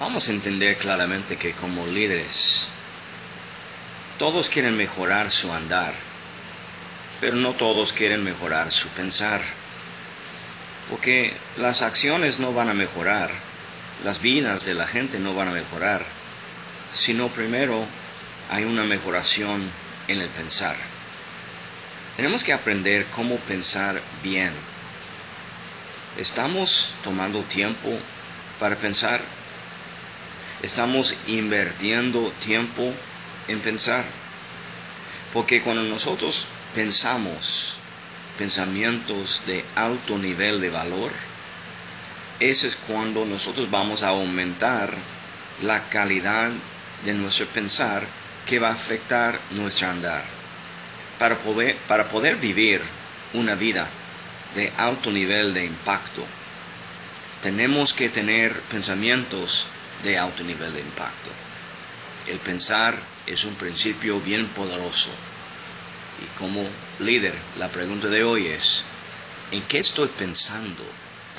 vamos a entender claramente que como líderes, todos quieren mejorar su andar, pero no todos quieren mejorar su pensar. Porque las acciones no van a mejorar, las vidas de la gente no van a mejorar, sino primero hay una mejoración en el pensar. Tenemos que aprender cómo pensar bien. Estamos tomando tiempo para pensar. Estamos invirtiendo tiempo en pensar. Porque cuando nosotros pensamos pensamientos de alto nivel de valor, ese es cuando nosotros vamos a aumentar la calidad de nuestro pensar que va a afectar nuestro andar. Para poder, para poder vivir una vida de alto nivel de impacto, tenemos que tener pensamientos de alto nivel de impacto. El pensar es un principio bien poderoso. Y como líder, la pregunta de hoy es, ¿en qué estoy pensando